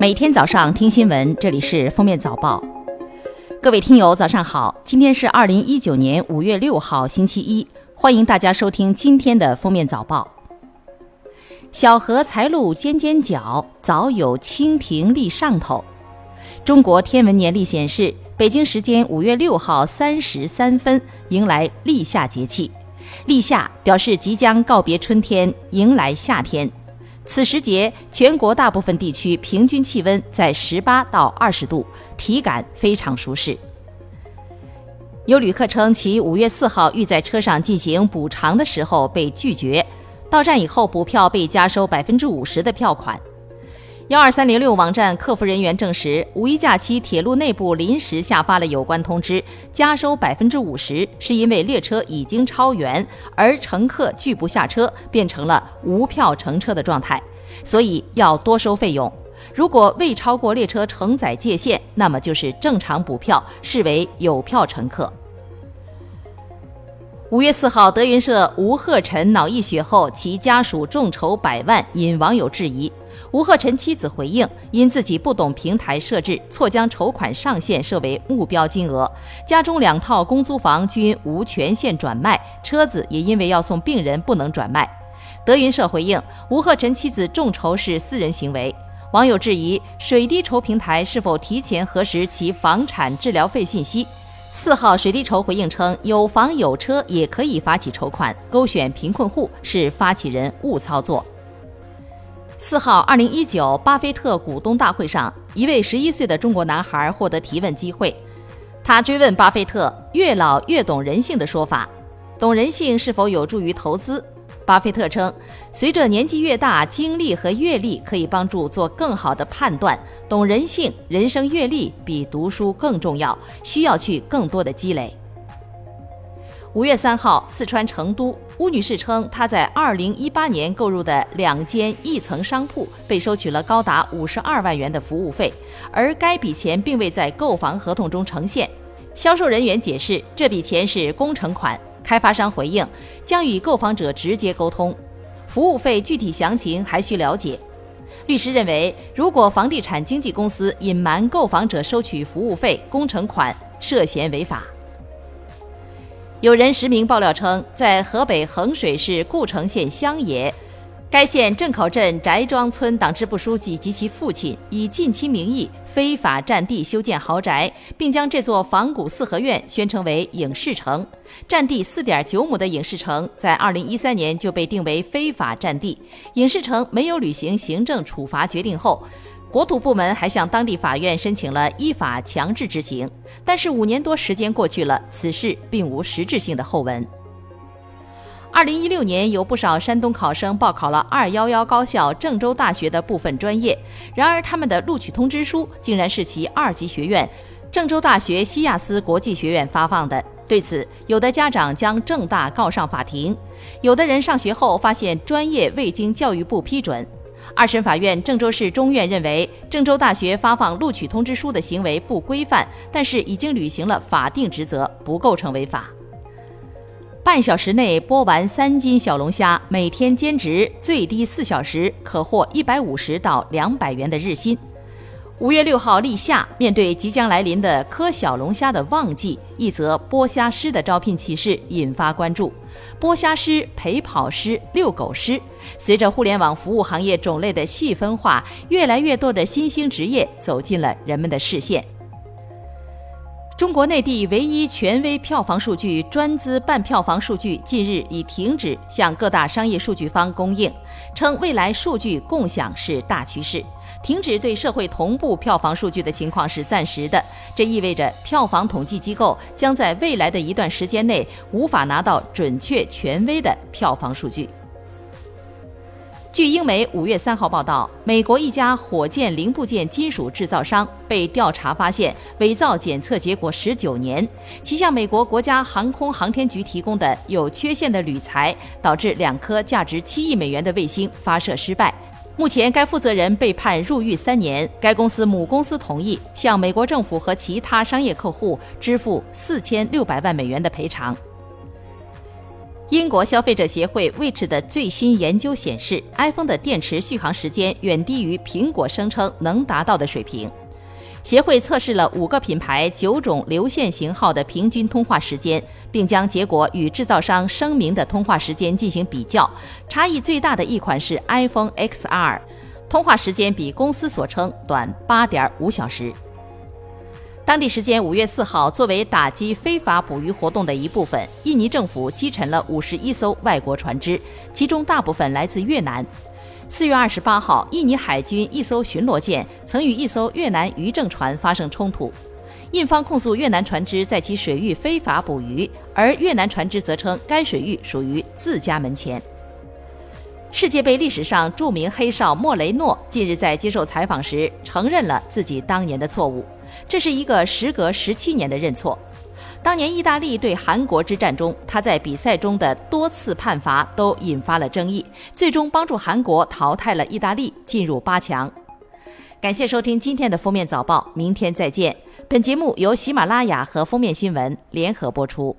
每天早上听新闻，这里是封面早报。各位听友，早上好！今天是二零一九年五月六号，星期一，欢迎大家收听今天的封面早报。小荷才露尖尖角，早有蜻蜓立上头。中国天文年历显示，北京时间五月六号三时三分迎来立夏节气。立夏表示即将告别春天，迎来夏天。此时节，全国大部分地区平均气温在十八到二十度，体感非常舒适。有旅客称，其五月四号欲在车上进行补偿的时候被拒绝，到站以后补票被加收百分之五十的票款。幺二三零六网站客服人员证实，五一假期铁路内部临时下发了有关通知，加收百分之五十，是因为列车已经超员，而乘客拒不下车，变成了无票乘车的状态，所以要多收费用。如果未超过列车承载界限，那么就是正常补票，视为有票乘客。五月四号，德云社吴鹤臣脑溢血后，其家属众筹百万，引网友质疑。吴鹤臣妻子回应，因自己不懂平台设置，错将筹款上限设为目标金额。家中两套公租房均无权限转卖，车子也因为要送病人不能转卖。德云社回应，吴鹤臣妻子众筹是私人行为。网友质疑，水滴筹平台是否提前核实其房产治疗费信息？四号，水滴筹回应称，有房有车也可以发起筹款，勾选贫困户是发起人误操作。四号，二零一九巴菲特股东大会上，一位十一岁的中国男孩获得提问机会。他追问巴菲特“越老越懂人性”的说法，懂人性是否有助于投资？巴菲特称，随着年纪越大，经历和阅历可以帮助做更好的判断。懂人性、人生阅历比读书更重要，需要去更多的积累。五月三号，四川成都，吴女士称，她在二零一八年购入的两间一层商铺被收取了高达五十二万元的服务费，而该笔钱并未在购房合同中呈现。销售人员解释，这笔钱是工程款。开发商回应，将与购房者直接沟通，服务费具体详情还需了解。律师认为，如果房地产经纪公司隐瞒购房者收取服务费、工程款，涉嫌违法。有人实名爆料称，在河北衡水市故城县乡野，该县镇口镇翟庄村党支部书记及其父亲以近亲名义非法占地修建豪宅，并将这座仿古四合院宣称为影视城。占地四点九亩的影视城，在二零一三年就被定为非法占地。影视城没有履行行政处罚决定后。国土部门还向当地法院申请了依法强制执行，但是五年多时间过去了，此事并无实质性的后文。二零一六年，有不少山东考生报考了“二幺幺”高校郑州大学的部分专业，然而他们的录取通知书竟然是其二级学院郑州大学西亚斯国际学院发放的。对此，有的家长将郑大告上法庭，有的人上学后发现专业未经教育部批准。二审法院郑州市中院认为，郑州大学发放录取通知书的行为不规范，但是已经履行了法定职责，不构成违法。半小时内剥完三斤小龙虾，每天兼职最低四小时，可获一百五十到两百元的日薪。五月六号立夏，面对即将来临的磕小龙虾的旺季，一则剥虾师的招聘启事引发关注。剥虾师、陪跑师、遛狗师，随着互联网服务行业种类的细分化，越来越多的新兴职业走进了人们的视线。中国内地唯一权威票房数据专资办票房数据近日已停止向各大商业数据方供应，称未来数据共享是大趋势。停止对社会同步票房数据的情况是暂时的，这意味着票房统计机构将在未来的一段时间内无法拿到准确权威的票房数据。据英媒五月三号报道，美国一家火箭零部件金属制造商被调查发现伪造检测结果十九年，其向美国国家航空航天局提供的有缺陷的铝材，导致两颗价值七亿美元的卫星发射失败。目前，该负责人被判入狱三年。该公司母公司同意向美国政府和其他商业客户支付四千六百万美元的赔偿。英国消费者协会 Which 的最新研究显示，iPhone 的电池续航时间远低于苹果声称能达到的水平。协会测试了五个品牌九种流线型号的平均通话时间，并将结果与制造商声明的通话时间进行比较。差异最大的一款是 iPhone XR，通话时间比公司所称短八点五小时。当地时间五月四号，作为打击非法捕鱼活动的一部分，印尼政府击沉了五十一艘外国船只，其中大部分来自越南。四月二十八号，印尼海军一艘巡逻舰曾与一艘越南渔政船发生冲突，印方控诉越南船只在其水域非法捕鱼，而越南船只则称该水域属于自家门前。世界杯历史上著名黑哨莫雷诺近日在接受采访时承认了自己当年的错误。这是一个时隔十七年的认错。当年意大利对韩国之战中，他在比赛中的多次判罚都引发了争议，最终帮助韩国淘汰了意大利，进入八强。感谢收听今天的封面早报，明天再见。本节目由喜马拉雅和封面新闻联合播出。